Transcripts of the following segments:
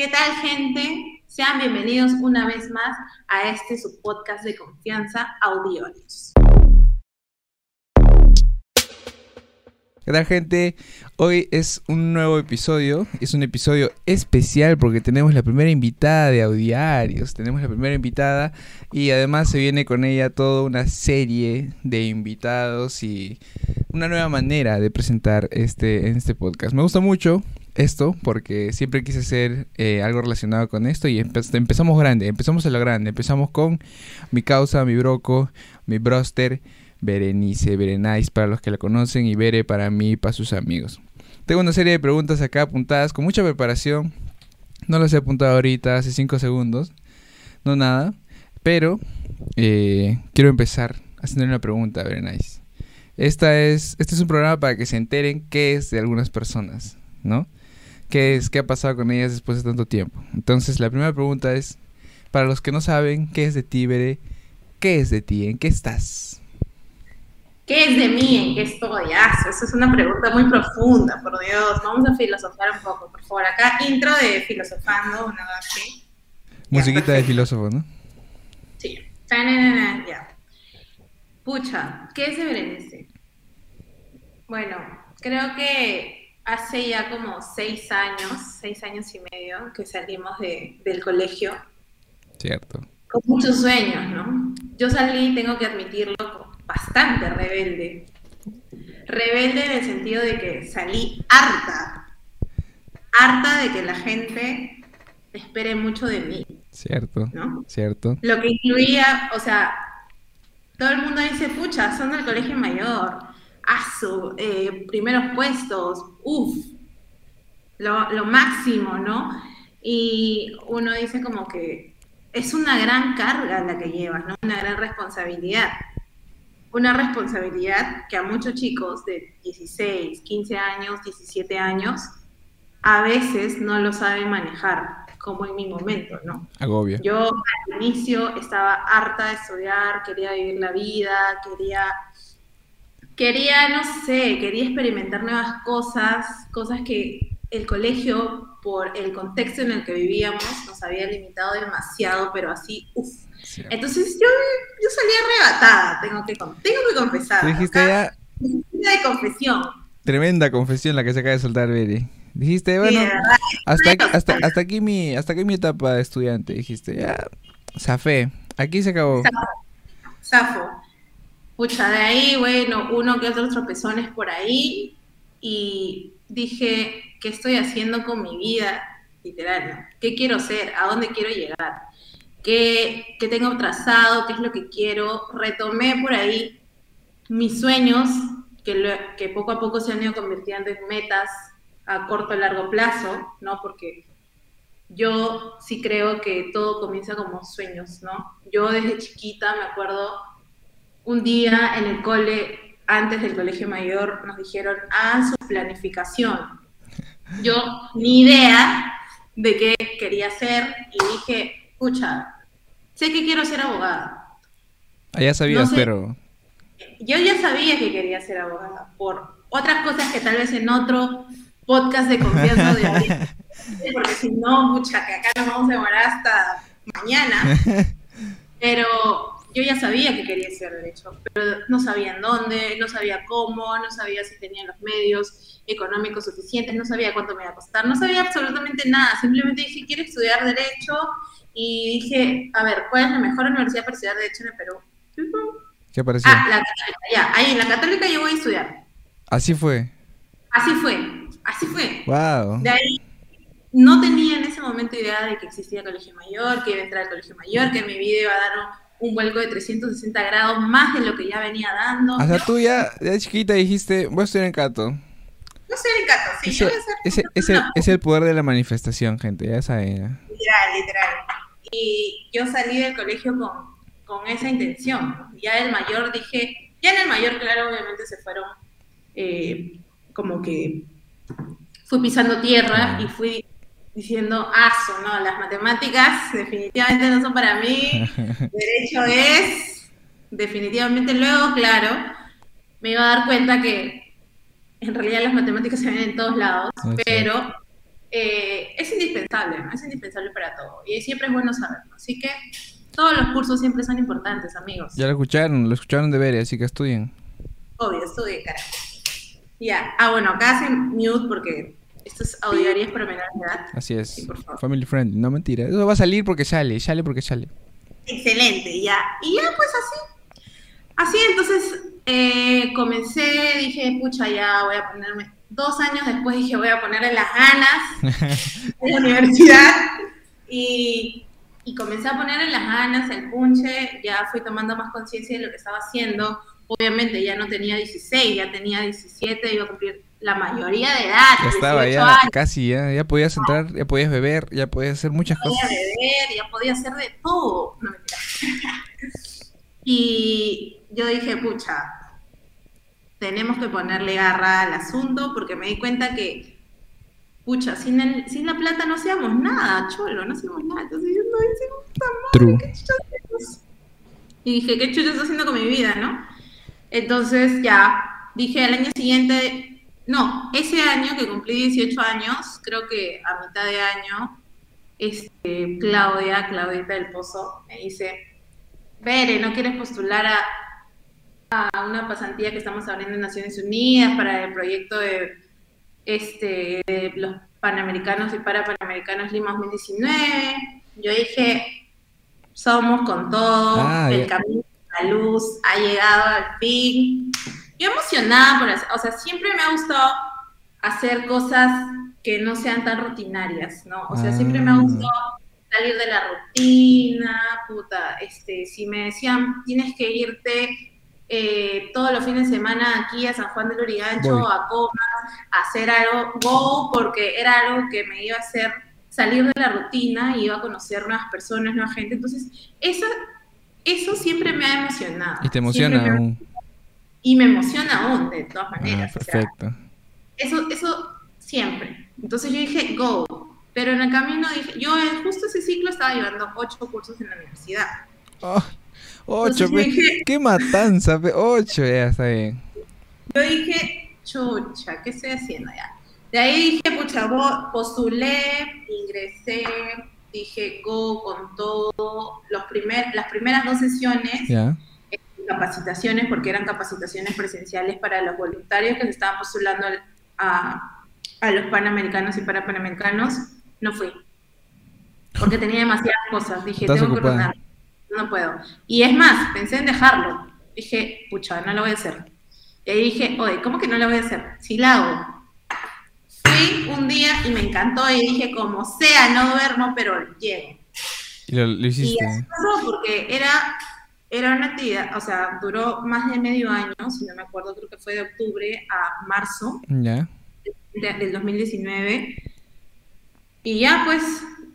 ¿Qué tal, gente? Sean bienvenidos una vez más a este su podcast de confianza, Audiorios. ¿Qué tal gente? Hoy es un nuevo episodio, es un episodio especial porque tenemos la primera invitada de Audiarios, tenemos la primera invitada y además se viene con ella toda una serie de invitados y una nueva manera de presentar este, este podcast. Me gusta mucho esto porque siempre quise hacer eh, algo relacionado con esto y empezamos grande, empezamos a lo grande, empezamos con mi causa, mi broco, mi broster Berenice, Berenice para los que la conocen y Bere para mí y para sus amigos. Tengo una serie de preguntas acá apuntadas con mucha preparación. No las he apuntado ahorita, hace 5 segundos. No nada. Pero eh, quiero empezar haciendo una pregunta a Berenice. Esta es, este es un programa para que se enteren qué es de algunas personas, ¿no? ¿Qué es, qué ha pasado con ellas después de tanto tiempo? Entonces, la primera pregunta es, para los que no saben, ¿qué es de ti, Bere? ¿Qué es de ti? ¿En qué estás? ¿Qué es de mí? ¿En qué estoy? Ah, eso es una pregunta muy profunda, por Dios. Vamos a filosofar un poco, por favor. Acá, intro de filosofando, una así. Musiquita de filósofo, ¿no? Sí. Ya. Pucha, ¿qué es de Berenice? Bueno, creo que hace ya como seis años, seis años y medio que salimos de, del colegio. Cierto. Con muchos sueños, ¿no? Yo salí, tengo que admitirlo, bastante rebelde. Rebelde en el sentido de que salí harta. Harta de que la gente espere mucho de mí. Cierto. ¿no? Cierto. Lo que incluía, o sea, todo el mundo dice, pucha, son del colegio mayor. Asu, eh, primeros puestos, uff, lo, lo máximo, ¿no? Y uno dice como que es una gran carga la que llevas, ¿no? Una gran responsabilidad una responsabilidad que a muchos chicos de 16, 15 años, 17 años, a veces no lo saben manejar, como en mi momento, ¿no? Agobia. Yo al inicio estaba harta de estudiar, quería vivir la vida, quería, quería, no sé, quería experimentar nuevas cosas, cosas que el colegio, por el contexto en el que vivíamos, nos había limitado demasiado, pero así, uff, entonces yo, yo salí arrebatada, tengo que, tengo que confesar. Dijiste ya... De confesión. Tremenda confesión la que se acaba de soltar, Beri. Dijiste, bueno, hasta, aquí, hasta, hasta, aquí mi, hasta aquí mi etapa de estudiante. Dijiste, ya, zafé. Aquí se acabó. Zafo. Pucha, de ahí, bueno, uno que otros tropezones por ahí. Y dije, ¿qué estoy haciendo con mi vida? Literal, ¿qué quiero ser? ¿A dónde quiero llegar? qué, tengo trazado, qué es lo que quiero. Retomé por ahí mis sueños, que, que poco a poco se han ido convirtiendo en metas a corto y largo plazo, ¿no? Porque yo sí creo que todo comienza como sueños, ¿no? Yo desde chiquita me acuerdo un día en el cole, antes del colegio mayor, nos dijeron, hagan su planificación. Yo ni idea de qué quería hacer y dije, escucha, sé que quiero ser abogada. Ah, ya sabías, pero... Yo ya sabía que quería ser abogada, por otras cosas que tal vez en otro podcast de confianza de porque si no, mucha, que acá nos vamos a demorar hasta mañana. Pero yo ya sabía que quería ser derecho, pero no sabía en dónde, no sabía cómo, no sabía si tenía los medios económicos suficientes, no sabía cuánto me iba a costar, no sabía absolutamente nada. Simplemente dije, quiero estudiar derecho y dije, a ver, ¿cuál es la mejor universidad para estudiar Derecho en el Perú? ¿Qué pareció? Ah, la Católica, ya, ahí, en la Católica yo voy a estudiar. Así fue. Así fue, así fue. Wow. De ahí no tenía en ese momento idea de que existía Colegio Mayor, que iba a entrar al Colegio Mayor, que mi vida iba a dar un, vuelco de 360 grados más de lo que ya venía dando. O sea, tú ya de chiquita dijiste, voy a estudiar en Cato. No estoy en Cato, sí. yo voy a ese, ese, es el poder de la manifestación, gente, ya saben. Literal, literal. Y yo salí del colegio con, con esa intención. Ya el mayor dije, ya en el mayor, claro, obviamente se fueron eh, como que fui pisando tierra y fui diciendo, aso, no, las matemáticas definitivamente no son para mí, derecho es, definitivamente luego, claro, me iba a dar cuenta que en realidad las matemáticas se ven en todos lados, pero eh, es indispensable, ¿no? Es indispensable para todo. Y siempre es bueno saberlo. Así que todos los cursos siempre son importantes, amigos. Ya lo escucharon, lo escucharon de ver, así que estudien. Obvio, estudien, carajo. Ya. Ah, bueno, acá hacen mute porque esto es audiorías para menores de edad. Así es. Sí, por favor. Family friendly, no mentira. Eso va a salir porque sale, sale porque sale. Excelente, ya. Y ya, pues así. Así, entonces eh, comencé, dije, pucha, ya voy a ponerme. Dos años después dije, voy a ponerle las ganas en la universidad. Y, y comencé a ponerle las ganas, el punche. Ya fui tomando más conciencia de lo que estaba haciendo. Obviamente ya no tenía 16, ya tenía 17, iba a cumplir la mayoría de edad. Ya estaba, 18 ya años. casi, ya, ya podías entrar, ya podías beber, ya podías hacer muchas podía cosas. beber, ya podía hacer de todo. No, y yo dije, pucha, tenemos que ponerle garra al asunto porque me di cuenta que, pucha, sin, el, sin la plata no hacíamos nada, cholo, no hacíamos nada. Entonces yo no hice puta madre, True. ¿qué? Y dije, ¿qué chucha estoy haciendo con mi vida, no? Entonces ya dije al año siguiente, no, ese año que cumplí 18 años, creo que a mitad de año, este, Claudia, Claudita del Pozo, me dice, Bere, ¿no quieres postular a, a una pasantía que estamos abriendo en Naciones Unidas para el proyecto de, este, de los Panamericanos y para Panamericanos Lima 2019? Yo dije, somos con todo, Ah, el camino, la luz ha llegado al fin. Yo emocionada por hacer, o sea, siempre me ha gustado hacer cosas que no sean tan rutinarias, ¿no? O sea, siempre me ha Ah. gustado salir de la rutina, puta, este, si me decían, tienes que irte eh, todos los fines de semana aquí a San Juan del Urigancho, Voy. a Comas, a hacer algo, go, porque era algo que me iba a hacer salir de la rutina y iba a conocer nuevas personas, nueva gente, entonces, eso, eso siempre me ha emocionado. Y te emociona aún. Y me emociona aún, de todas Ah, maneras. o sea, perfecto. eso, eso siempre. Entonces yo dije, go. Pero en el camino dije, yo en justo ese ciclo estaba llevando ocho cursos en la universidad. Oh, ocho, Entonces yo pe. dije- qué matanza, pe. Ocho, ya está bien. Yo dije, chucha, ¿qué estoy haciendo ya? De ahí dije, pucha, postulé, ingresé, dije, go con todo. Los primer, las primeras dos sesiones, Ya. Capacitaciones, porque eran capacitaciones presenciales para los voluntarios que se estaban postulando a, a los panamericanos y para panamericanos, no fui. Porque tenía demasiadas cosas. Dije, tengo que ordenar. No puedo. Y es más, pensé en dejarlo. Dije, pucha, no lo voy a hacer. Y ahí dije, oye, ¿cómo que no lo voy a hacer? Sí la hago. Fui un día y me encantó y dije, como sea, no duermo, pero llego. Y lo, lo hiciste. porque era, era una actividad, o sea, duró más de medio año, si no me acuerdo, creo que fue de octubre a marzo Ya. de- del 2019. Y ya pues,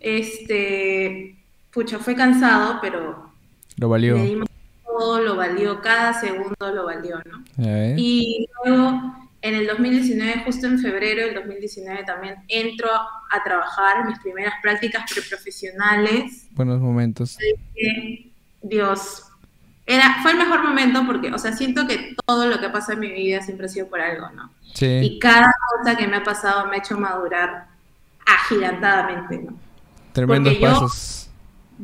este, pucha, fue cansado, pero Lo valió. todo, lo valió, cada segundo lo valió, ¿no? Ves. Y luego, en el 2019, justo en febrero del 2019, también entro a trabajar mis primeras prácticas preprofesionales Buenos momentos. Dios, era, fue el mejor momento porque, o sea, siento que todo lo que pasa en mi vida siempre ha sido por algo, ¿no? Sí. Y cada cosa que me ha pasado me ha hecho madurar agigantadamente, ¿no? Tremendos porque yo- pasos.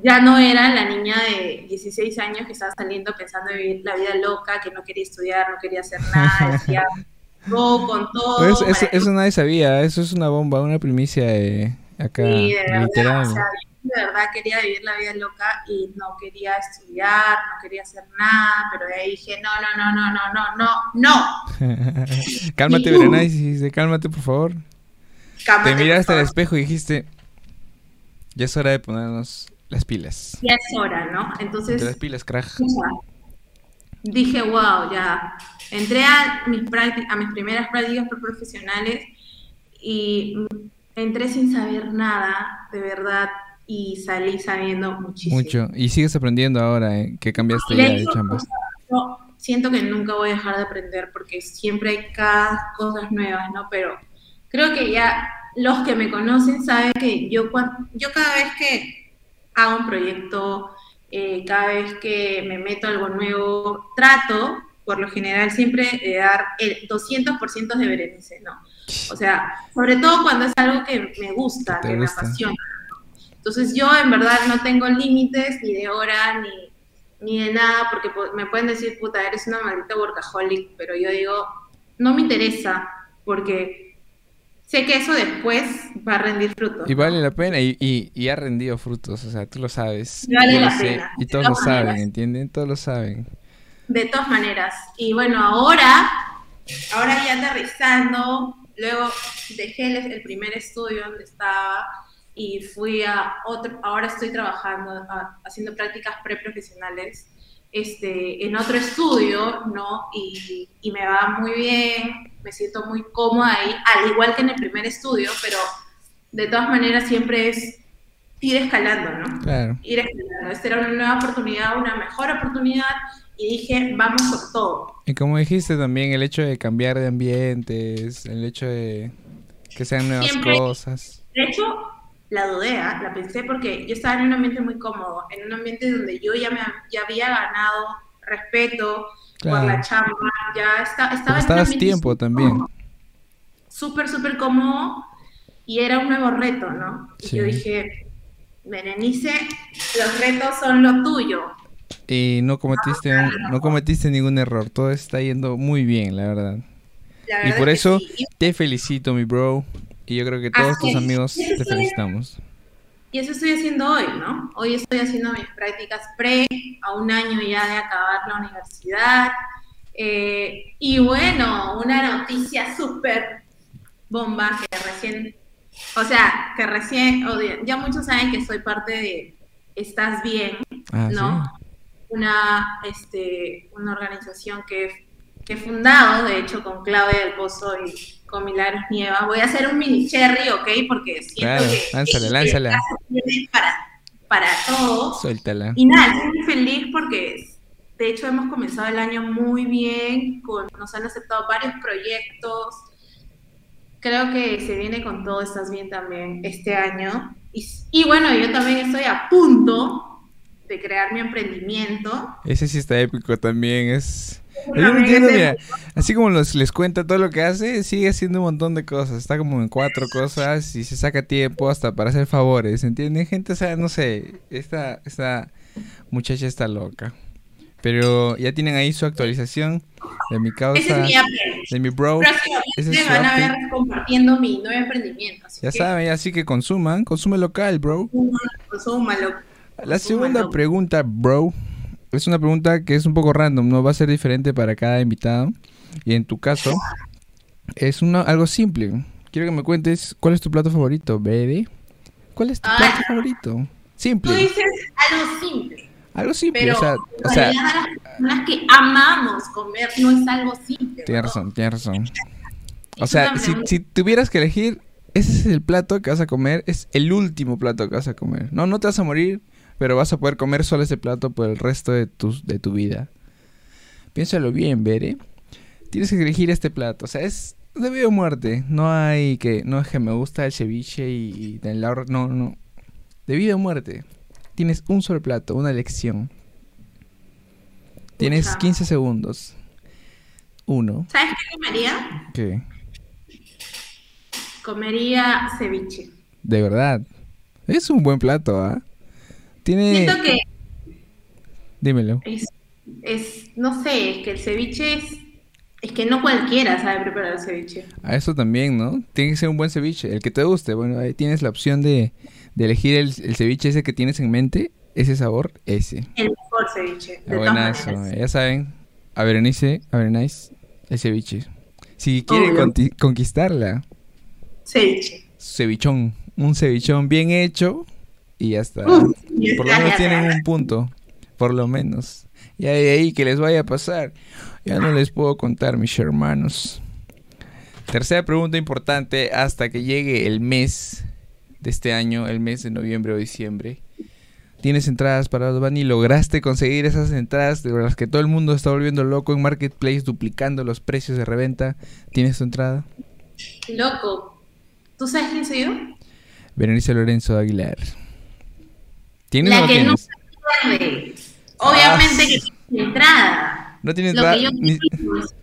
Ya no era la niña de 16 años que estaba saliendo pensando en vivir la vida loca, que no quería estudiar, no quería hacer nada, decía, con todo. Pero eso, eso, para- eso nadie sabía. Eso es una bomba, una primicia de acá. Sí, de verdad, literal. o sea, yo de verdad quería vivir la vida loca y no quería estudiar, no quería hacer nada, pero de ahí dije, no, no, no, no, no, no, no, no. cálmate, Y tú. Berenice, dijiste, cálmate, por favor. Cálmate, Te miraste al espejo y dijiste, ya es hora de ponernos las pilas. Ya es hora, ¿no? Entonces, las pilas, crack. dije, wow, ya. Entré a mis, prácti- a mis primeras prácticas profesionales y entré sin saber nada, de verdad, y salí sabiendo muchísimo. Mucho. Y sigues aprendiendo ahora, ¿eh? Que cambiaste ya de chamba. yo siento que nunca voy a dejar de aprender porque siempre hay cada cosas nuevas, ¿no? Pero creo que ya los que me conocen saben que yo, yo cada vez que hago un proyecto, eh, cada vez que me meto algo nuevo, trato, por lo general, siempre de dar el 200% de Berenice, ¿no? O sea, sobre todo cuando es algo que me gusta, que gusta. me apasiona. Entonces yo en verdad no tengo límites ni de hora ni, ni de nada, porque po- me pueden decir, puta, eres una maldita workaholic, pero yo digo, no me interesa, porque sé que eso después va a rendir frutos. Y vale la pena y, y, y ha rendido frutos, o sea, tú lo sabes. Y vale la pena, y todos lo saben. ¿entienden? Todos lo saben. De todas maneras. Y bueno, ahora, ahora ya aterrizando, luego dejé el, el primer estudio donde estaba y fui a otro, ahora estoy trabajando, a- haciendo prácticas preprofesionales este, en otro estudio, ¿no? Y, y me va muy bien, me siento muy cómoda ahí, al igual que en el primer estudio, pero de todas maneras siempre es ir escalando, ¿no? Claro. ir escalando. Esta era una nueva oportunidad, una mejor oportunidad, y dije, vamos con todo. Y como dijiste también, el hecho de cambiar de ambientes, el hecho de que sean nuevas Siempre- cosas. De hecho, la dudé, ¿ah? la pensé porque yo estaba en un ambiente muy cómodo, en un ambiente donde yo ya, me, ya había ganado respeto por la chamba, ya está, estaba estabas tiempo también. cómodo, Súper, súper cómodo, y era un nuevo reto, ¿no? Y Sí. yo dije, Berenice, los retos son lo tuyo. Y no cometiste, un- no cometiste ningún error, todo está yendo muy bien, la verdad. La Y por eso sí. Te felicito, mi bro. Y yo creo que todos Así tus amigos te felicitamos. Y eso estoy haciendo hoy, ¿no? Hoy estoy haciendo mis prácticas pre, a un año ya de acabar la universidad. Eh, y bueno, una noticia súper bomba que recién, o sea, que recién, ya muchos saben que soy parte de Estás Bien, Ah, ¿no? sí. Una, este, una organización que, que he fundado, de hecho, con Claudia del Pozo y con Milagros Nieva. Voy a hacer un mini cherry, ¿ok? Porque siento Claro, que lánzala, lánzala. para, para todos. Suéltala. Y nada, estoy muy feliz porque de hecho hemos comenzado el año muy bien, con, nos han aceptado varios proyectos. Creo que se viene con todo, estás bien también este año. Y, y bueno, yo también estoy a punto de crear mi emprendimiento. Ese sí está épico también, es... Yo También no entiendo, es mira, así como los, les cuenta todo lo que hace, sigue haciendo un montón de cosas, está como en cuatro cosas y se saca tiempo hasta para hacer favores, ¿entienden? Gente, o sea, no sé, esta, esta muchacha está loca. Pero ya tienen ahí su actualización de mi Ese causa, es mi update. de mi bro. Ese es van a ver compartiendo mi nuevo emprendimiento. Así Ya que saben, así que consuman, consume local, bro. consúmalo. La segunda pregunta, bro, es una pregunta que es un poco random, no va a ser diferente para cada invitado. Y en tu caso, es una, algo simple. Quiero que me cuentes cuál es tu plato favorito, baby. ¿Cuál es tu Ah. plato favorito? Tú Simple. dices algo simple. Algo simple, Pero o sea, o sea, las personas que amamos comer no es algo simple. tienes ¿no? razón, tienes razón. O sea, si, si tuvieras que elegir, ese es el plato que vas a comer, es el último plato que vas a comer. No, no te vas a morir, pero vas a poder comer solo ese plato por el resto de tu, de tu vida. Piénsalo bien, Bere. Tienes que elegir este plato. O sea, es de vida o muerte. No hay que. No es que me gusta el ceviche y, y el ahorro. No, no. De vida o muerte. Tienes un solo plato, una elección. Tienes Pucha. 15 segundos. Uno. ¿Sabes qué comería? ¿Qué? Comería ceviche. De verdad. Es un buen plato, ¿ah? Tiene. Siento que Dímelo. es, es, no sé, es que el ceviche es, es que no cualquiera sabe preparar el ceviche. A eso también, ¿no? Tiene que ser un buen ceviche. El que te guste. Bueno, ahí tienes la opción de, de elegir el, el ceviche ese que tienes en mente. Ese sabor, ese. El mejor ceviche, de todas buenazo. Ya saben. A Berenice, a Berenice, el ceviche. Si quiere conquistarla, Ceviche. cevichón. Un cevichón bien hecho. Y ya está. Uf, y Por lo menos ya tienen un punto. Por lo menos. Ya de ahí que les vaya a pasar. Ya no les puedo contar, mis hermanos. Tercera pregunta importante hasta que llegue el mes de este año, el mes de noviembre o diciembre. ¿Tienes entradas para Bad Bunny? ¿Lograste conseguir esas entradas de las que todo el mundo está volviendo loco en Marketplace, duplicando los precios de reventa? ¿Tienes tu entrada? Loco. ¿Tú sabes quién soy yo? Berenice Lorenzo Aguilar. ¿Tienes o La no que no tienes? se pierde. Obviamente Ah, que tiene entrada. No tienes Lo entrada. que yo ni-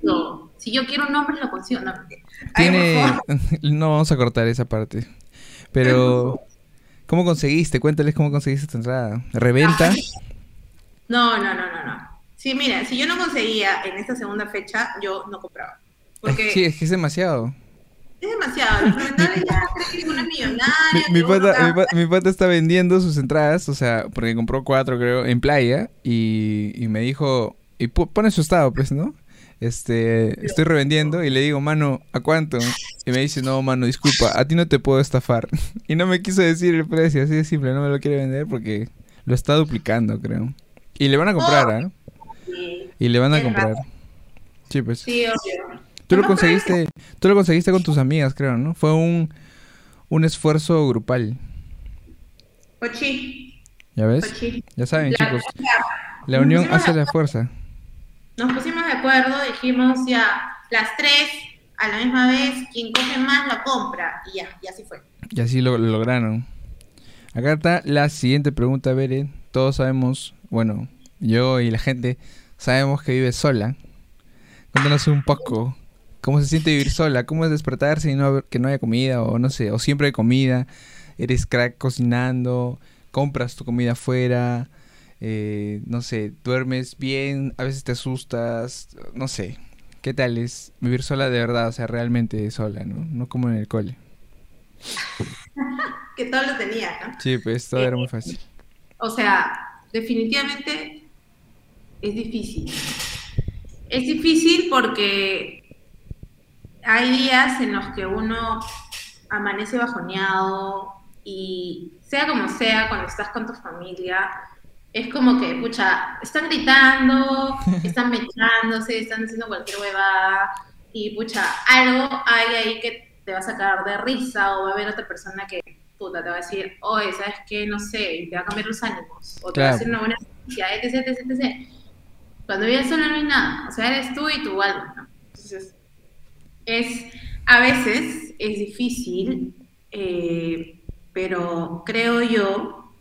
no, si yo quiero un nombre, lo consigo. No. Ay, Tiene... no vamos a cortar esa parte. Pero... ¿Cómo conseguiste? Cuéntales cómo conseguiste tu entrada. ¿Reventa? No, no, no, no, no. Sí, mira, si yo no conseguía en esta segunda fecha, yo no compraba. Porque Sí, es que es demasiado. Es demasiado. Los ya creen que uno es millonario. Mi, mi pata, mi, pata está vendiendo sus entradas, o sea, porque compró cuatro, creo, en playa, y, y me dijo, y pone su estado, pues, ¿no? Este, estoy revendiendo, y le digo, mano, ¿a cuánto? Y me dice, no, mano, disculpa, a ti no te puedo estafar. Y no me quiso decir el precio, así de simple, no me lo quiere vender porque lo está duplicando, creo. Y le van a comprar. Sí, Y le van a comprar. Sí, pues. sí, obvio. Tú lo conseguiste, tú lo conseguiste con tus amigas, creo, ¿no? Fue un, un esfuerzo grupal, ¿ya ves? Ya saben, La- chicos, la unión hace la fuerza. Nos pusimos de acuerdo, dijimos ya, las tres a la misma vez, quien coge más la compra. Y ya, y así fue. Y así lo, lo lograron. Acá está la siguiente pregunta, Bere. Todos sabemos, bueno, yo y la gente sabemos que vive sola. Cuéntanos un poco cómo se siente vivir sola, cómo es despertarse y no haber- que no haya comida o no sé, o siempre hay comida, eres crack cocinando, compras tu comida afuera, eh, no sé, duermes bien, a veces te asustas, no sé. ¿Qué tal es vivir sola de verdad? O sea, realmente sola, ¿no? No como en el cole. Que todo lo tenía, ¿no? Sí, pues todo era muy fácil. O sea, definitivamente es difícil. Es difícil porque hay días en los que uno amanece bajoneado y sea como sea, cuando estás con tu familia, es como que, pucha, están gritando, están mechándose, están haciendo cualquier huevada y, pucha, algo hay ahí que te va a sacar de risa o va a haber otra persona que, puta, te va a decir, oye, ¿sabes qué? No sé, y te va a cambiar los ánimos o te va a hacer una buena etc, etc, etc. Cuando vives sola no hay nada, o sea, eres tú y tu alma, ¿no? Entonces, es, a veces es difícil, eh, pero creo yo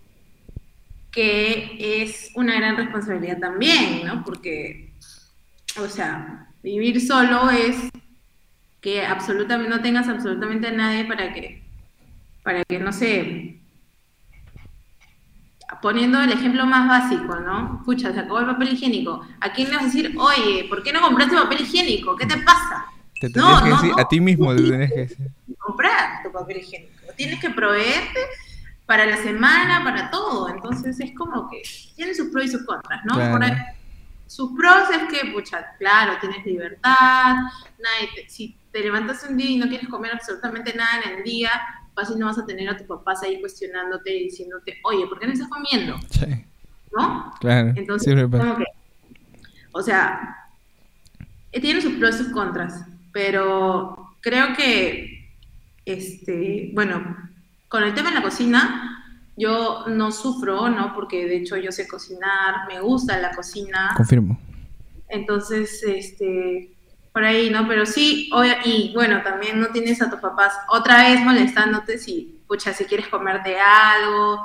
que es una gran responsabilidad también, ¿no? Porque, o sea, vivir solo es que absolutamente no tengas absolutamente a nadie para que, para que, no sé, poniendo el ejemplo más básico, ¿no? Pucha, se acabó el papel higiénico. ¿A quién le vas a decir, oye, ¿por qué no compraste papel higiénico? ¿Qué te pasa? Te No, tenías que no, decir, no. a ti mismo te tenías que decir. comprar tu papel higiénico. Tienes que proveerte para la semana, para todo. Entonces es como que tiene sus pros y sus contras, ¿no? Claro. Por ahí- sus pros es que, pucha, claro, tienes libertad, nadie te- si te levantas un día y no quieres comer absolutamente nada en el día, fácil no vas a tener a tus papás ahí cuestionándote y diciéndote, oye, ¿por qué no estás comiendo? Sí, ¿No? claro, Entonces, como que, o sea, eh, tiene sus pros y sus contras, pero creo que, este, bueno, con el tema de la cocina, yo no sufro, ¿no? Porque de hecho yo sé cocinar, me gusta la cocina, Confirmo. entonces, este, por ahí, ¿no? Pero sí, y bueno, también no tienes a tus papás otra vez molestándote si, pucha, si quieres comerte algo,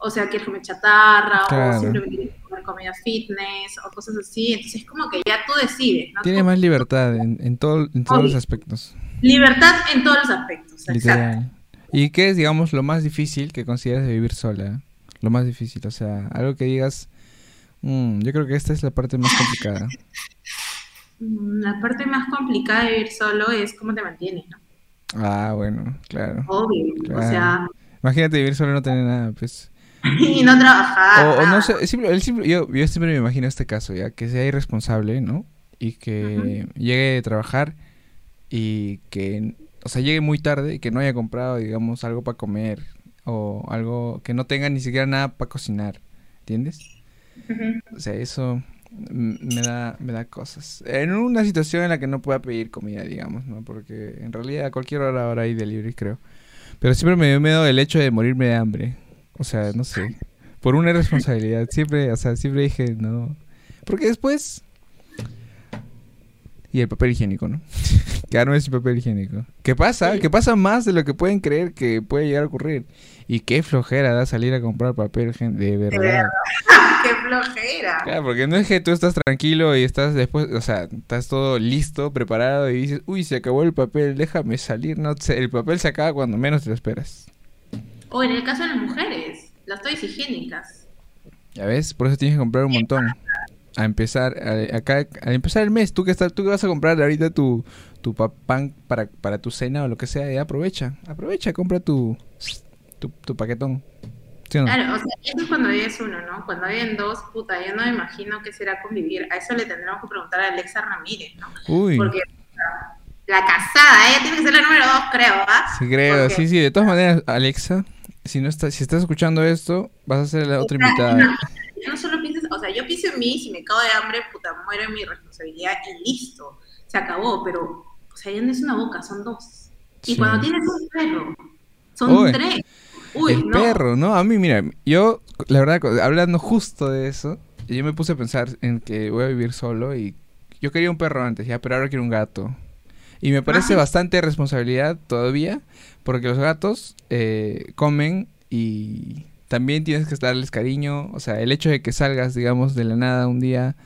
o sea, quieres comer chatarra, Claro. o simplemente quieres comer comida fitness, o cosas así. Entonces, es como que ya tú decides, ¿no? Tienes más libertad en, en, todo, en todos los aspectos. Libertad en todos los aspectos, exacto. Literal. ¿Y qué es, digamos, lo más difícil que consideras de vivir sola? Lo más difícil, o sea, algo que digas, "Mm, yo creo que esta es la parte más complicada. Mm, La parte más complicada de vivir solo es cómo te mantienes, ¿no? Ah, bueno, claro. Obvio, o sea, Imagínate vivir solo y no tener nada, pues. y no trabajar. O, o no nada. sé, simple- el simple- yo, yo siempre me imagino este caso, ya, que sea irresponsable, ¿no? Y que llegue a trabajar y que, o sea, llegue muy tarde y que no haya comprado, digamos, algo para comer o algo que no tenga ni siquiera nada para cocinar, ¿entiendes? O sea, eso me da, me da cosas. En una situación en la que no pueda pedir comida, digamos, ¿no? Porque en realidad a cualquier hora ahora hay delivery, creo. Pero siempre me dio miedo el hecho de morirme de hambre. O sea, no sé. Por una irresponsabilidad. Siempre, o sea, siempre dije, no. Porque después... Y el papel higiénico, ¿no? Quedarme sin papel higiénico. ¿Qué pasa? Sí. Que pasa más de lo que pueden creer que puede llegar a ocurrir. Y qué flojera da salir a comprar papel de verdad. Qué flojera. Claro, porque no es que tú estás tranquilo y estás después, o sea, estás todo listo, preparado y dices, uy, se acabó el papel, déjame salir. No, el papel se acaba cuando menos te lo esperas. O en el caso de las mujeres, las toallas higiénicas. Ya ves, por eso tienes que comprar un montón. A empezar, a- acá, al empezar el mes, tú que estás, tú que vas a comprar ahorita tu, tu pa- pan para, para tu cena o lo que sea, ya aprovecha, aprovecha, compra tu, tu, tu paquetón. ¿Sí o no? Claro, o sea, eso es cuando vives uno, ¿no? Cuando viven dos, puta, yo no me imagino qué será convivir. A eso le tendremos que preguntar a Alexa Ramírez, ¿no? Uy, Porque la casada, ella tiene que ser la número dos, creo, ¿ah? sí creo, porque- sí, sí, de todas maneras, Alexa, si no estás, si estás escuchando esto, vas a ser la otra invitada. imagínate, No solo pienses, o sea, yo pienso en mí, si me cago de hambre, puta, muero en mi responsabilidad y listo, se acabó, pero, o sea, ya no es una boca, son dos. Y Sí. cuando tienes un perro, son Uy, tres. Uy, el no. perro, ¿no? A mí, mira, yo, la verdad, hablando justo de eso, yo me puse a pensar en que voy a vivir solo y yo quería un perro antes, ya, pero ahora quiero un gato. Y me parece bastante responsabilidad todavía, porque los gatos eh, comen y también tienes que darles cariño. O sea, el hecho de que salgas, digamos, de la nada un día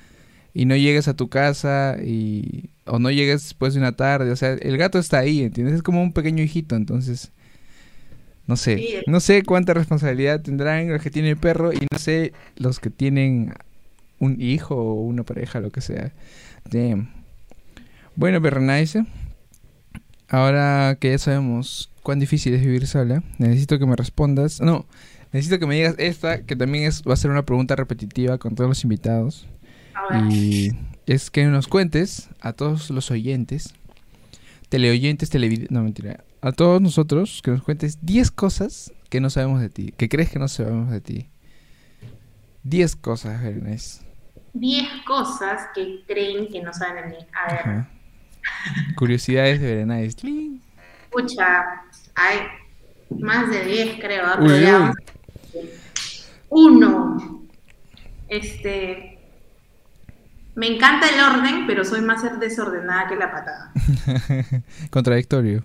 y no llegues a tu casa y o no llegues después de una tarde, o sea, el gato está ahí, ¿entiendes? Es como un pequeño hijito, entonces no sé, Sí. no sé cuánta responsabilidad tendrán los que tienen perro y no sé los que tienen un hijo o una pareja, lo que sea. Damn. Bueno, Berenice, ahora que ya sabemos cuán difícil es vivir sola, necesito que me respondas. No, necesito que me digas esta, que también es, va a ser una pregunta repetitiva con todos los invitados. Y es que nos cuentes a todos los oyentes, teleoyentes, televidentes, no mentira, a todos nosotros que nos cuentes 10 cosas que no sabemos de ti, que crees que no sabemos de ti. 10 cosas, Berenice. Diez cosas que creen que no saben de mí. A ver, Ajá. Curiosidades de Berenice. Tling. escucha, hay más de diez, creo, ¿ah? Uy, pero ya uy. vamos a- Uno, este, me encanta el orden, pero soy más desordenada que la patada. Contradictorio.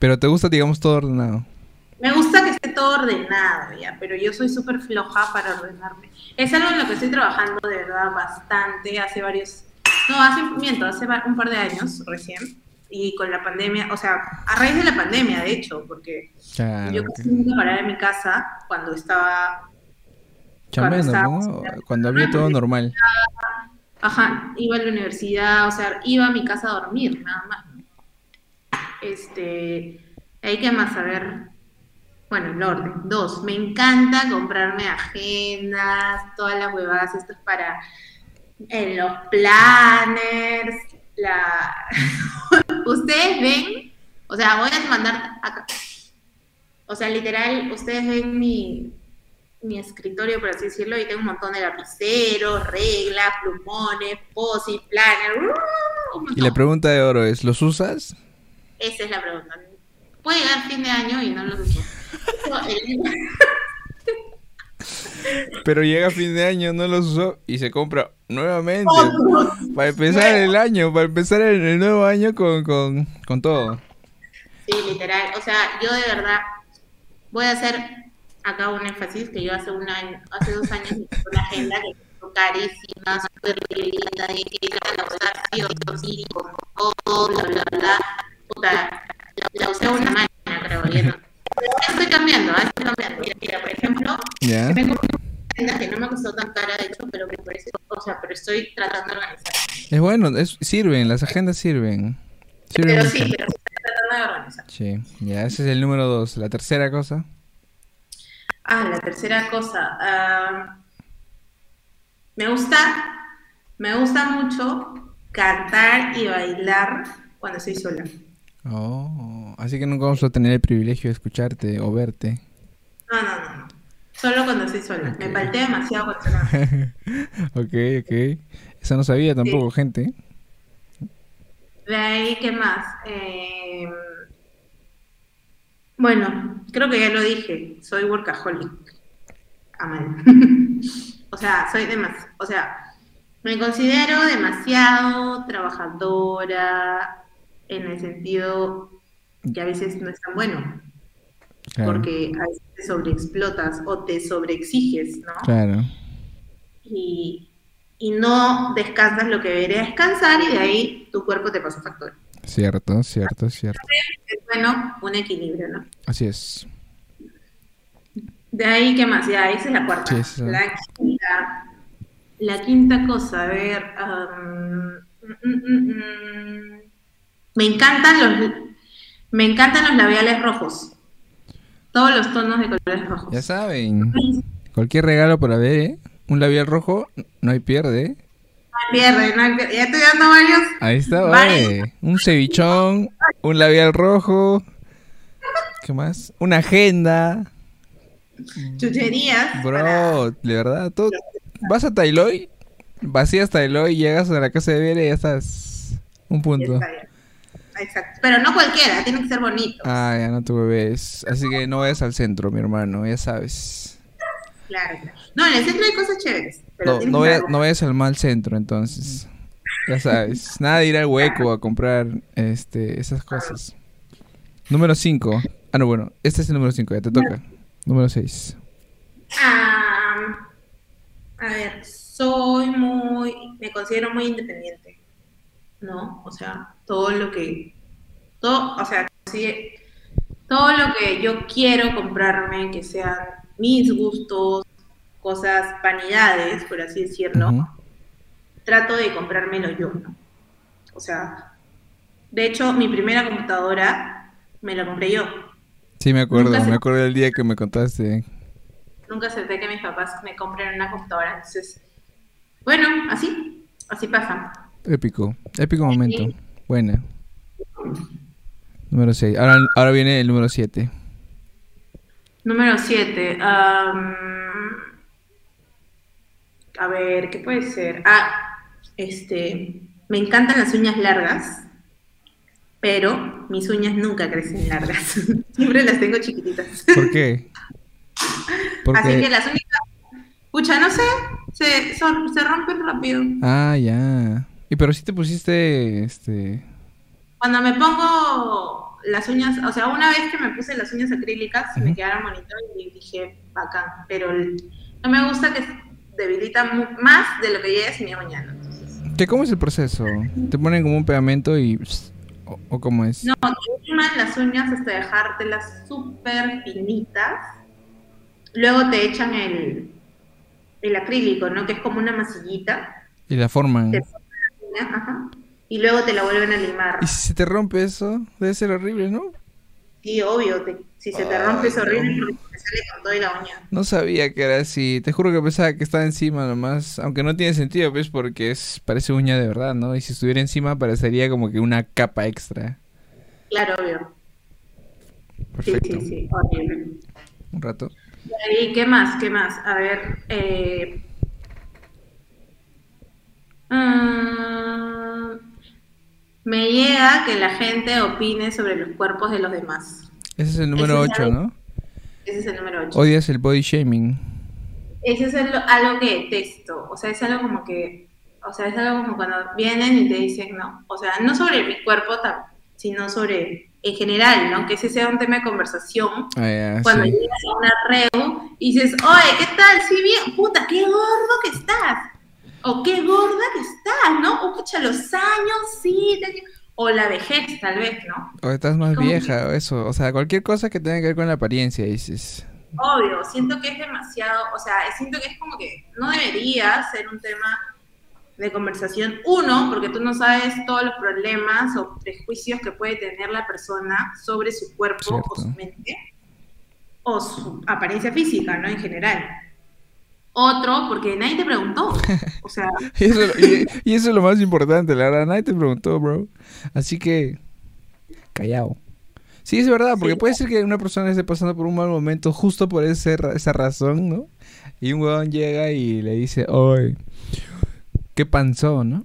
Pero te gusta, digamos, todo ordenado. Me gusta que esté todo ordenado, ya, pero yo soy súper floja para ordenarme. Es algo en lo que estoy trabajando de verdad bastante, hace varios, no, hace, miento, hace un par de años recién, y con la pandemia, o sea, a raíz de la pandemia, de hecho, porque Claro. yo que- casi nunca paraba en mi casa cuando estaba, chambeando, estábamos ¿no? la- Cuando había todo normal. ajá, iba a la universidad, o sea, iba a mi casa a dormir, nada más. Este, hay que más saber, bueno, el orden. Dos, me encanta comprarme agendas, todas las huevadas, esto es para en los planners, la... ustedes ven, o sea, voy a mandar acá, o sea, literal, ustedes ven mi, mi escritorio, por así decirlo, y tengo un montón de lapiceros, reglas, plumones, posit, planner, ¡uh! un Y la pregunta de oro es, ¿los usas? Esa es la pregunta. Puede llegar fin de año y no lo uso. Pero llega fin de año, no los usó y se compra nuevamente. Para empezar el año, para empezar el, el nuevo año con, con, con todo. Sí, literal. O sea, yo de verdad voy a hacer acá un énfasis que yo hace un año, hace dos años compré una agenda que costó carísima, súper linda, de que la usar sí o sí, con todo, bla, bla, bla. Puta, la, la usé una semana, creo. No. Pero estoy cambiando, estoy cambiando. Mira, mira, por ejemplo, ¿Ya? me agenda que no me costó tan cara, de hecho, pero me parece, o sea, pero estoy tratando de organizar. Es bueno, es, sirven, las agendas sirven. Sirven Pero mucho. sí, pero estoy tratando de organizar. Sí, ya, ese es el número dos. La tercera cosa. Ah, la tercera cosa. ah, me gusta, me gusta mucho cantar y bailar cuando estoy sola. Oh, así que nunca vamos a tener el privilegio de escucharte o verte. No, no, no. Solo cuando estoy sola. Me Ok. palteo demasiado cuando estoy ok, ok. Eso no sabía tampoco, gente. De ahí, ¿qué más? Eh, bueno, creo que ya lo dije. Soy workaholic. A mal. o sea, soy demasiado. O sea, me considero demasiado trabajadora en el sentido que a veces no es tan bueno. Claro, Porque a veces te sobreexplotas o te sobreexiges, ¿no? claro. y, y no descansas lo que debería descansar y de ahí tu cuerpo te pasa factura. Cierto, cierto, cierto. Es bueno un equilibrio, ¿no? Sí es. De ahí, ¿qué más? Ya, esa es la cuarta. Sí, esa. La quinta. La quinta cosa, a ver. um, mm, mm, mm, me encantan los me encantan los labiales rojos. Todos los tonos de colores rojos. Ya saben, cualquier regalo para ver, ¿eh? Un labial rojo, no hay pierde. No hay pierde, no hay pierde. Ya estoy dando varios. Ahí está, Vale. Un cevichón, un labial rojo. ¿Qué más? Una agenda. Chucherías. para- Bro, de verdad, todo. Vas a Tailoy, vacías Tailoy, llegas a la casa de Viera y ya estás. Un punto. Exacto. Pero no cualquiera, tiene que ser bonito. Ah, ya no te bebés. Así que no vayas al centro, mi hermano, ya sabes. Claro, claro. No, en el centro hay cosas chéveres. Pero No, no, vayas, saber- no vayas al mal centro, entonces. Ya sabes. Nada de ir al hueco a comprar este, esas cosas. Número 5. Ah, no, bueno. Este es el número 5, ya te toca. Número 6. Ah, a ver, soy muy, me considero muy independiente, ¿no? O sea, todo lo que, todo, o sea, todo lo que yo quiero comprarme, que sean mis gustos, cosas, vanidades, por así decirlo, trato de comprármelo yo, ¿no? O sea, de hecho, mi primera computadora me la compré yo. Sí, me acuerdo. Nunca se- Me acuerdo del día que me contaste. nunca acepté que mis papás me compren una computadora. Entonces, bueno, así, así pasa. Épico. Épico momento. Buena. Número 6. Ahora, ahora viene el número 7. Número 7. a ver, ¿qué puede ser? Ah, este, me encantan las uñas largas, pero mis uñas nunca crecen largas. Siempre las tengo chiquititas. ¿Por qué? Porque... Así que las uñas, pucha, no sé, se, son- se rompen rápido. Ah, ya. Y pero si te pusiste, este... Cuando me pongo las uñas, o sea, una vez que me puse las uñas acrílicas, me Ujú. quedaron bonitas y dije, bacán, pero no me gusta que debilita más de lo que ya es mi uña, ¿no? Entonces, ¿Qué, ¿Cómo es el proceso? ¿Te ponen como un pegamento y... ¿O, o cómo es? no, te liman las uñas hasta dejártelas súper finitas, luego te echan el, el acrílico, ¿no? Que es como una masillita, Y la forman. Te- ajá, y luego te la vuelven a limar. ¿Y si se te rompe eso? Debe ser horrible, ¿no? Sí, obvio, te- si se te Ay, rompe es horrible no. porque te sale con toda la uña. No sabía que era así. Te juro que pensaba que estaba encima nomás. Aunque no tiene sentido, pues, porque es parece uña de verdad, ¿no? Y si estuviera encima parecería como que una capa extra. Claro, obvio. Sí, Perfecto. sí, sí, horrible. Un rato. ¿Y qué más? ¿Qué más? A ver. Eh... mm, me llega que la gente opine sobre los cuerpos de los demás. Ese es el número Ese es 8, algo- ¿no? Ese es el número 8. Odias el body shaming. Ese es el- algo que detesto. O sea, es algo como que. O sea, es algo como cuando vienen y te dicen, no. O sea, no sobre mi cuerpo, sino sobre. En general, ¿no? Que ese sea un tema de conversación. Ah, cuando sí. llegas a una reu y dices, oye, ¿qué tal? Sí, bien, puta, qué gordo que estás. O qué gorda que estás, ¿no? O pucha, los años, sí. te- O la vejez, tal vez, ¿no? O estás más que- vieja, o eso. O sea, cualquier cosa que tenga que ver con la apariencia, dices. Obvio, siento que es demasiado, o sea, siento que es como que no debería ser un tema de conversación. Uno, porque tú no sabes todos los problemas o prejuicios que puede tener la persona sobre su cuerpo o su mente o su apariencia física, ¿no? En general. Otro, porque nadie te preguntó. O sea, Y eso, y, y eso es lo más importante, la verdad. Nadie te preguntó, bro. Así que, callado. Sí, es verdad, porque Sí. puede ser que una persona esté pasando por un mal momento justo por ese, esa razón, ¿no? Y un huevón llega y le dice, ¡ay! ¿Qué panzó, no?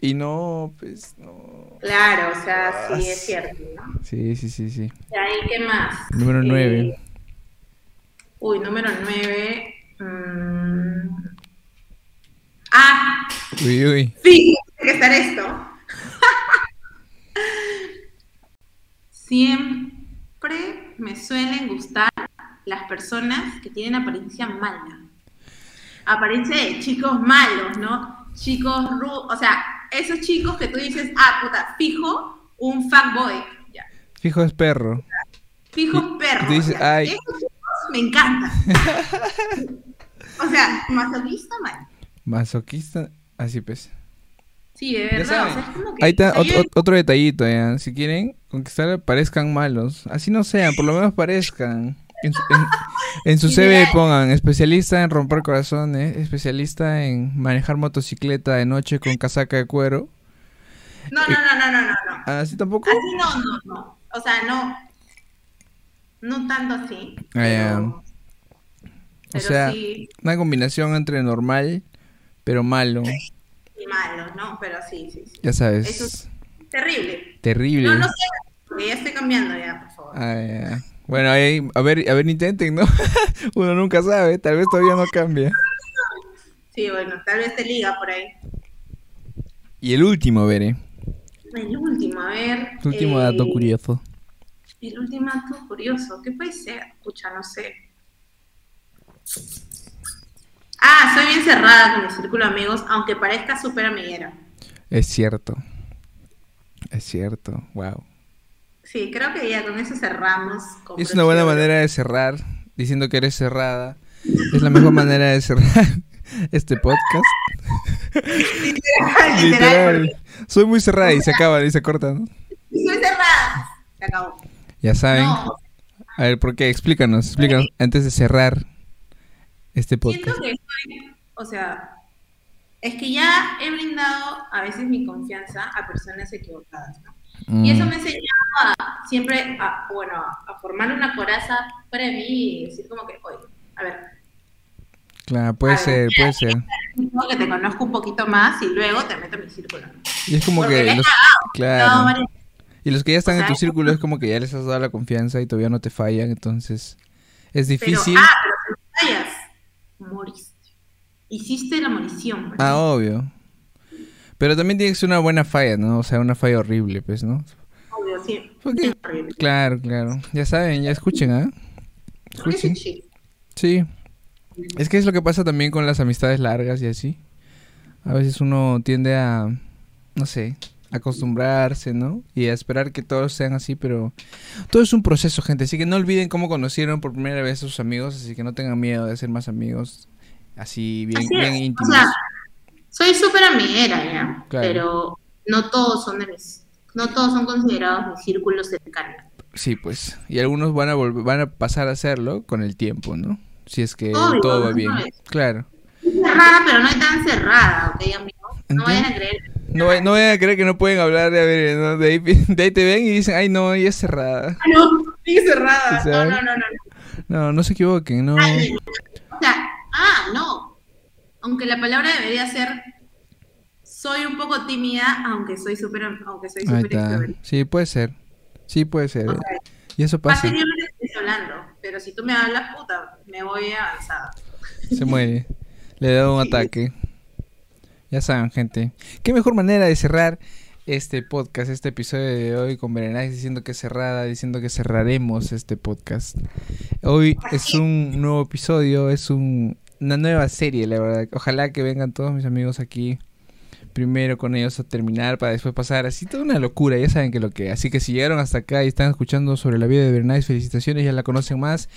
Y no, pues, no. claro, o sea, Ah, sí es cierto, ¿no? Sí, sí, sí, sí. De ahí, ¿qué más? Número Eh, 9. Uy, número 9. Ah, Uy, uy. Sí, tiene que estar esto. Siempre me suelen gustar las personas que tienen apariencia mala. aparece de chicos malos, ¿no? Chicos o sea, esos chicos que tú dices, ah, puta, fijo, un fuckboy. Ya. Fijo es perro. Fijo Y- perro. dices, ay. Esos chicos me encantan. o sea, masoquista mal. Masoquista, así pues. Sí, de verdad. O saben. sea, es como que. Ahí está otro detallito, ya. Si quieren conquistar, parezcan malos. Así no sean, por lo menos parezcan. En su, en- en su CV pongan especialista en romper corazones, especialista en manejar motocicleta de noche con casaca de cuero. No, no, no, no, no, no, no. Así tampoco. Así no, no, no. O sea, no. No tanto así. Ah, ya. Pero, O sea, sí, una combinación entre normal pero malo. y malos, ¿no? Pero sí, sí, sí. Ya sabes. Eso es terrible. Terrible. No, no sé, porque ya estoy cambiando ya, por favor. Ah, ya. Bueno, ahí, a ver, a ver, intenten, ¿no? Uno nunca sabe, tal vez todavía no cambia. Sí, bueno, tal vez te liga por ahí. Y el último, veré. El último, a ver. El último eh, dato curioso. El último dato curioso, ¿qué puede ser? Escucha, no sé. Ah, soy bien cerrada con mi círculo de amigos, aunque parezca súper amiguera. Es cierto. Es cierto, wow. Sí, creo que ya con eso cerramos. con Es una buena manera de cerrar, diciendo que eres cerrada. Es la mejor manera de cerrar este podcast. Literal, Literal. Soy muy cerrada y se acaba y se corta, ¿no? Soy cerrada. Se acabó. Ya saben. No, A ver, ¿por qué? Explícanos, explícanos antes de cerrar este siento podcast. que soy, o sea, es que ya he brindado a veces mi confianza a personas equivocadas, ¿no? Y eso Mm, me ha enseñado a siempre, a, bueno, a formar una coraza para mí y decir como que, oye, a ver, Claro, puede ver, ser, puede ser. que te conozco un poquito más y luego te meto en mi círculo. ¿no? Y es como Porque que los, No, claro. varias- Y los que ya están O en tu círculo es como que ya les has dado la confianza y todavía no te fallan, entonces es pero, difícil. ah, pero si fallas, moriste. Hiciste la morición. ¿verdad? Ah, obvio. Pero también tiene que ser una buena falla, ¿no? O sea, una falla horrible, pues, ¿no? Obvio, sí. ¿Por qué? Es horrible. Claro, claro. Ya saben, ya escuchen, ¿ah? Porque sí, Escuchen. Sí. Es que es lo que pasa también con las amistades largas y así. A veces uno tiende a, no sé, acostumbrarse, ¿no? Y a esperar que todos sean así, pero todo es un proceso, gente. Así que no olviden cómo conocieron por primera vez a sus amigos, así que no tengan miedo de ser más amigos, así bien, Así es. bien O íntimos. sea, soy súper amiguera ya, Claro. pero no todos son de mis, no todos son considerados mis círculos cercanos. Sí, pues. Y algunos van a volver, van a pasar a hacerlo con el tiempo, ¿no? Si es que Obvio, todo va ¿no? bien. Claro. Cerrada, pero no es tan cerrada, ¿ok, amigo? No vayan a creer. No, no vayan a creer que no pueden hablar de, a ver, ¿no? de, ahí, de ahí te ven y dicen, ay, no, ella es cerrada. Ah, no, sí, cerrada. Sí, No, no, no, no. No, no se equivoquen, no. Ay, O sea, ah, no. Aunque la palabra debería ser soy un poco tímida, aunque soy súper aunque soy está. extrovertida. Sí, puede ser. Sí, puede ser. O sea, Y eso pasa. estoy hablando, pero si tú me hablas, puta, me voy avanzada. Se muere. Le da un ataque. Ya saben, gente. Qué mejor manera de cerrar este podcast, este episodio de hoy con Berenice diciendo que cerrada, diciendo que cerraremos este podcast. Hoy es un nuevo episodio, es un- una nueva serie, la verdad. Ojalá que vengan todos mis amigos aquí primero con ellos a terminar para después pasar así toda una locura, ya saben que lo que. Así que si llegaron hasta acá y están escuchando sobre la vida de Berenice, felicitaciones, ya la conocen más.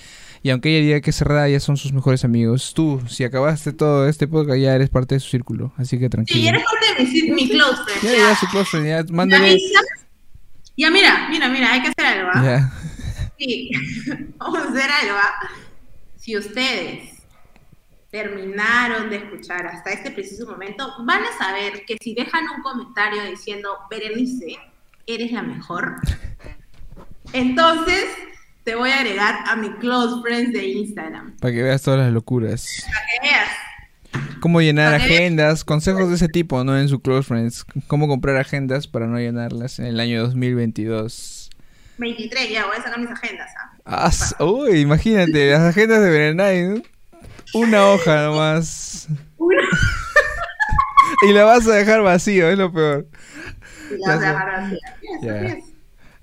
Y aunque ella diga que cerrada, ya son sus mejores amigos. Tú, si acabaste todo este podcast, ya eres parte de su círculo. Así que Sí, tranquilo. eres parte de mi, mi close friend. Ya, ya. su close friend, ya, ¿Me mándale. Ya, mira, mira, mira, hay que hacer algo. ¿ah? Ya. Sí, vamos a hacer algo. ¿ah? Si ustedes terminaron de escuchar hasta este preciso momento, van a saber que si dejan un comentario diciendo, Berenice, eres la mejor, entonces te voy a agregar a mi close friends de Instagram. Para que veas todas las locuras. Para que veas. Cómo llenar agendas, consejos de ese tipo, ¿no? En su close friends. Cómo comprar agendas para no llenarlas en el año 2022. 23, ya voy a sacar mis agendas. ¿ah? Uy, imagínate, las agendas de Berenay, ¿no? Una hoja nomás. Una. Y la vas a dejar vacío, es lo peor. Y la vas a dejar vacía. Yes, es.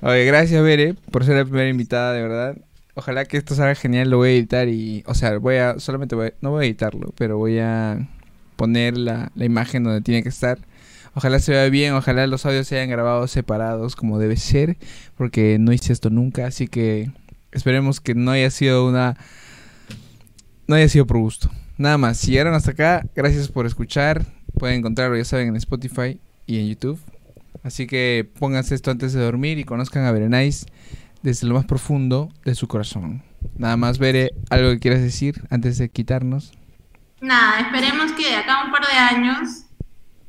Oye, gracias, Bere, por ser la primera invitada, de verdad. Ojalá que esto salga genial, lo voy a editar y, o sea, voy a, solamente voy, no voy a editarlo, pero voy a poner la, la imagen donde tiene que estar. Ojalá se vea bien, ojalá los audios se hayan grabado separados como debe ser, porque no hice esto nunca, así que esperemos que no haya sido una... No haya sido por gusto. Nada más, si llegaron hasta acá, gracias por escuchar. Pueden encontrarlo, ya saben, en Spotify y en YouTube. Así que pónganse esto antes de dormir y conozcan a Berenice desde lo más profundo de su corazón. Nada más, Bere, algo que quieras decir antes de quitarnos. Nada, esperemos que de acá un par de años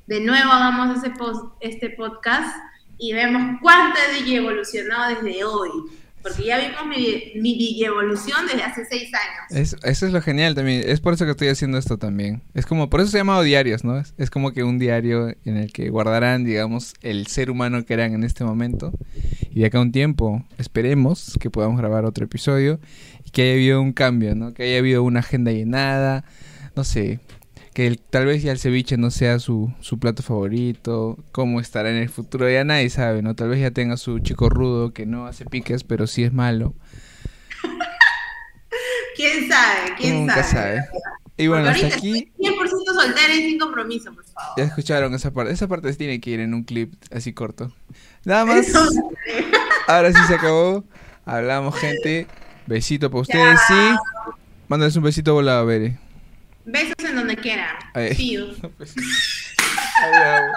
de nuevo hagamos ese post, este podcast y vemos cuánto he evolucionado desde hoy. Porque ya vimos mi, mi evolución desde hace seis años. eso es lo genial también. Es por eso que estoy haciendo esto también. Es como, por eso se llama diarios, ¿no? Es, es como que un diario en el que guardarán, digamos, el ser humano que eran en este momento. Y de acá a un tiempo, esperemos que podamos grabar otro episodio y que haya habido un cambio, ¿no? Que haya habido una agenda llenada, no sé, que tal vez ya el ceviche no sea su, su plato favorito, cómo estará en el futuro, ya nadie sabe, ¿no? Tal vez ya tenga su chico rudo que no hace piques, pero sí es malo. ¿Quién sabe? ¿Quién Nunca sabe? Y bueno, hasta aquí... 100% soltera y sin compromiso, por favor. Ya escucharon esa parte. Esa parte tiene que ir en un clip así corto. Nada más. Ahora sí se acabó. Hablamos, gente. Besito para ustedes, sí. Mándales un besito volado, Bere. Besos en donde quiera. See you. Adiós.